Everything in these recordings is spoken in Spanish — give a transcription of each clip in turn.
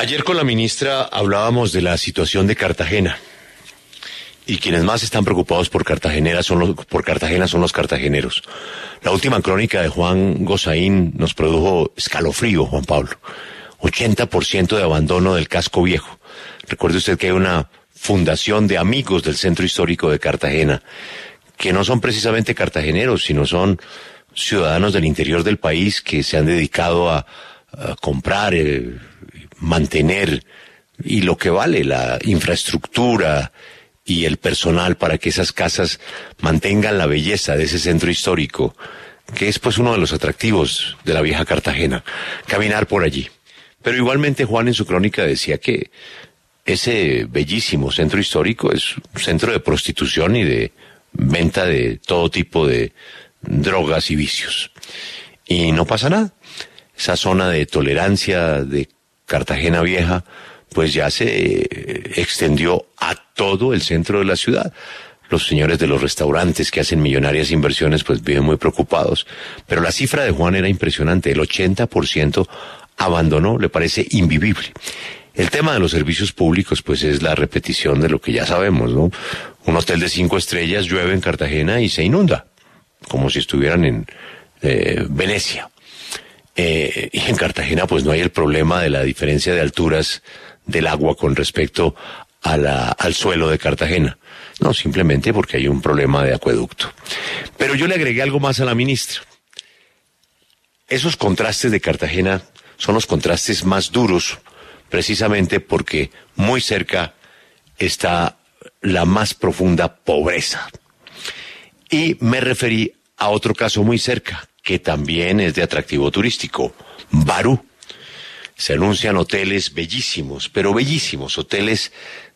Ayer con la ministra hablábamos de la situación de Cartagena. Y quienes más están preocupados por Cartagena son los, por Cartagena son los cartageneros. La última crónica de Juan Gozaín nos produjo escalofrío, Juan Pablo. 80% de abandono del casco viejo. Recuerde usted que hay una fundación de amigos del centro histórico de Cartagena, que no son precisamente cartageneros, sino son ciudadanos del interior del país que se han dedicado a, comprar, eh, mantener y lo que vale la infraestructura y el personal para que esas casas mantengan la belleza de ese centro histórico, que es pues uno de los atractivos de la vieja Cartagena, caminar por allí. Pero igualmente Juan en su crónica decía que ese bellísimo centro histórico es un centro de prostitución y de venta de todo tipo de drogas y vicios. Y no pasa nada. Esa zona de tolerancia, de Cartagena Vieja, pues ya se extendió a todo el centro de la ciudad. Los señores de los restaurantes que hacen millonarias inversiones pues viven muy preocupados. Pero la cifra de Juan era impresionante. El 80% abandonó, le parece invivible. El tema de los servicios públicos, pues es la repetición de lo que ya sabemos, ¿no? Un hotel de cinco estrellas llueve en Cartagena y se inunda, como si estuvieran en eh, Venecia. Eh, y en Cartagena pues no hay el problema de la diferencia de alturas del agua con respecto al suelo de Cartagena. No, simplemente porque hay un problema de acueducto. Pero yo le agregué algo más a la ministra. Esos contrastes de Cartagena son los contrastes más duros, precisamente porque muy cerca está la más profunda pobreza. Y me referí a otro caso muy cerca, que también es de atractivo turístico, Barú. Se anuncian hoteles bellísimos, pero bellísimos, hoteles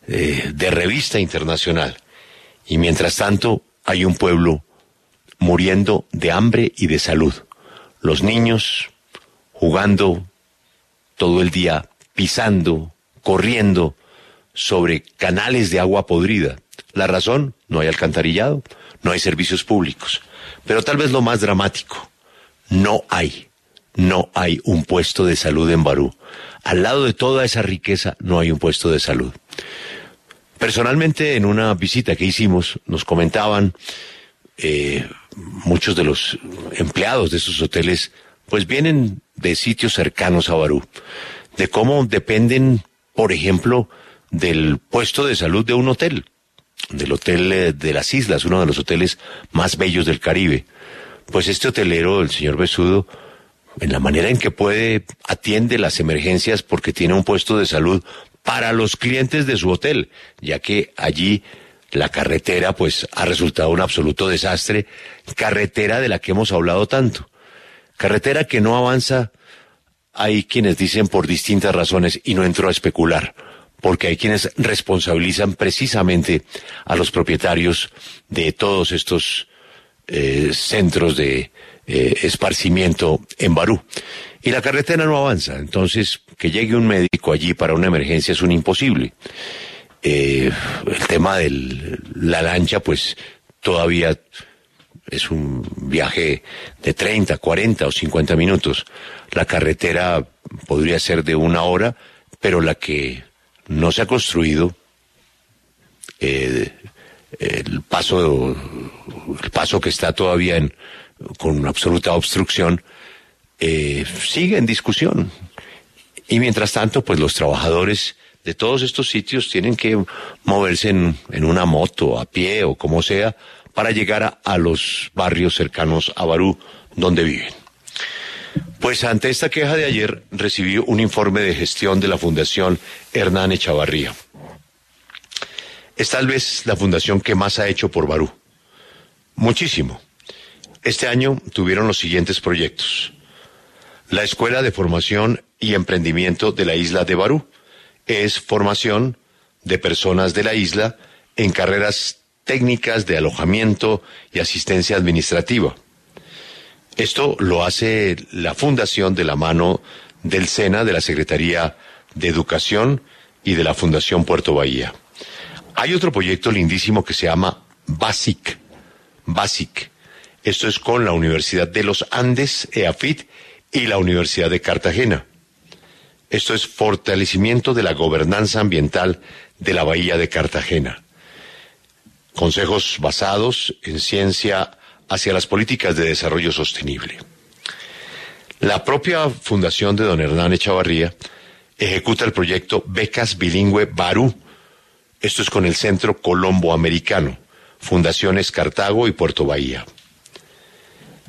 eh, de revista internacional. Y mientras tanto hay un pueblo muriendo de hambre y de salud. Los niños jugando todo el día, pisando, corriendo sobre canales de agua podrida. La razón, no hay alcantarillado, no hay servicios públicos. Pero tal vez lo más dramático, no hay, no hay un puesto de salud en Barú. Al lado de toda esa riqueza no hay un puesto de salud. Personalmente, en una visita que hicimos, nos comentaban eh, muchos de los empleados de esos hoteles, pues vienen de sitios cercanos a Barú, de cómo dependen, por ejemplo, del puesto de salud de un hotel, del Hotel eh, de las Islas, uno de los hoteles más bellos del Caribe. Pues este hotelero, el señor Besudo, en la manera en que puede, atiende las emergencias porque tiene un puesto de salud para los clientes de su hotel, ya que allí la carretera pues ha resultado un absoluto desastre, carretera de la que hemos hablado tanto, carretera que no avanza, hay quienes dicen por distintas razones y no entro a especular, porque hay quienes responsabilizan precisamente a los propietarios de todos estos eh, centros de eh, esparcimiento en Barú. Y la carretera no avanza, entonces que llegue un médico allí para una emergencia es un imposible. Eh, el tema de la lancha, pues todavía es un viaje de 30, 40 o 50 minutos. La carretera podría ser de una hora, pero la que no se ha construido, el paso, el paso que está todavía en, con absoluta obstrucción, eh, sigue en discusión. Y mientras tanto, pues los trabajadores de todos estos sitios tienen que moverse en, en una moto, a pie o como sea, para llegar a, a, los barrios cercanos a Barú, donde viven. Pues ante esta queja de ayer recibí un informe de gestión de la Fundación Hernán Echavarría es tal vez la fundación que más ha hecho por Barú. Muchísimo. Este año tuvieron los siguientes proyectos. La Escuela de Formación y Emprendimiento de la isla de Barú es formación de personas de la isla en carreras técnicas de alojamiento y asistencia administrativa. Esto lo hace la fundación de la mano del SENA, de la Secretaría de Educación y de la Fundación Puerto Bahía. Hay otro proyecto lindísimo que se llama BASIC. BASIC. Esto es con la Universidad de los Andes, EAFIT, y la Universidad de Cartagena. Esto es fortalecimiento de la gobernanza ambiental de la Bahía de Cartagena. Consejos basados en ciencia hacia las políticas de desarrollo sostenible. La propia fundación de don Hernán Echavarría ejecuta el proyecto Becas Bilingüe Barú. Esto es con el Centro Colombo Americano, Fundaciones Cartago y Puerto Bahía.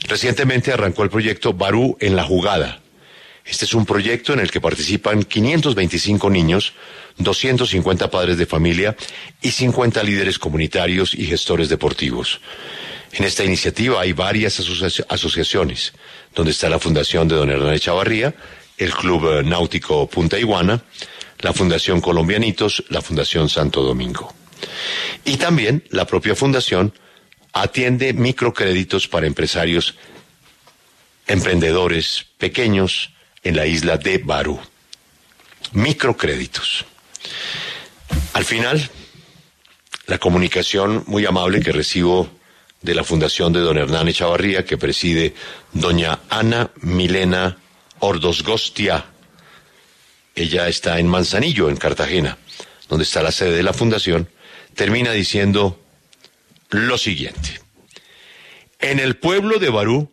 Recientemente arrancó el proyecto Barú en la Jugada. Este es un proyecto en el que participan 525 niños, 250 padres de familia y 50 líderes comunitarios y gestores deportivos. En esta iniciativa hay varias asociaciones, donde está la Fundación de Don Hernán Echavarría, el Club Náutico Punta Iguana, la Fundación Colombianitos, la Fundación Santo Domingo. Y también la propia Fundación atiende microcréditos para empresarios, emprendedores pequeños en la isla de Barú. Microcréditos. Al final, la comunicación muy amable que recibo de la Fundación de Don Hernán Echavarría, que preside doña Ana Milena Ordosgostia. Ella está en Manzanillo, en Cartagena, donde está la sede de la Fundación, termina diciendo lo siguiente. En el pueblo de Barú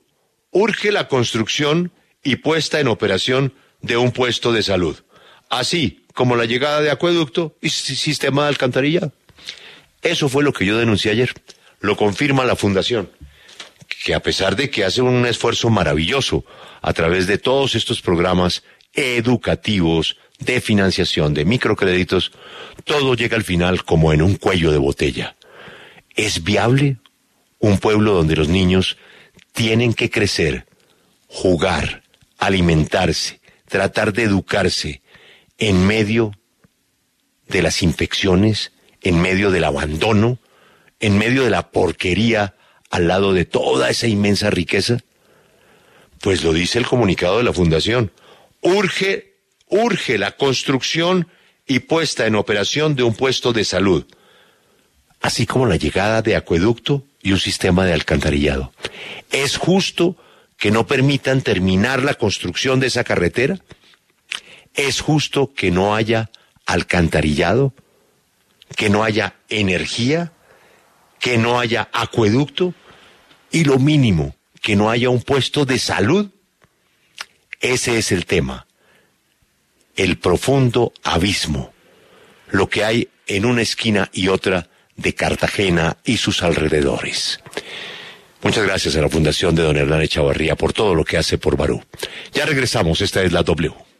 urge la construcción y puesta en operación de un puesto de salud, así como la llegada de acueducto y sistema de alcantarilla. Eso fue lo que yo denuncié ayer lo confirma la Fundación, que a pesar de que hace un esfuerzo maravilloso a través de todos estos programas educativos, de financiación, de microcréditos, todo llega al final como en un cuello de botella. ¿Es viable un pueblo donde los niños tienen que crecer, jugar, alimentarse, tratar de educarse en medio de las infecciones, en medio del abandono, en medio de la porquería, al lado de toda esa inmensa riqueza? Pues lo dice el comunicado de la Fundación. Urge, urge la construcción y puesta en operación de un puesto de salud, así como la llegada de acueducto y un sistema de alcantarillado. ¿Es justo que no permitan terminar la construcción de esa carretera? ¿Es justo que no haya alcantarillado? ¿Que no haya energía? que no haya acueducto y lo mínimo, que no haya un puesto de salud. Ese es el tema, el profundo abismo, lo que hay en una esquina y otra de Cartagena y sus alrededores. Muchas gracias a la Fundación de Don Hernán Echavarría por todo lo que hace por Barú. Ya regresamos, esta es la W.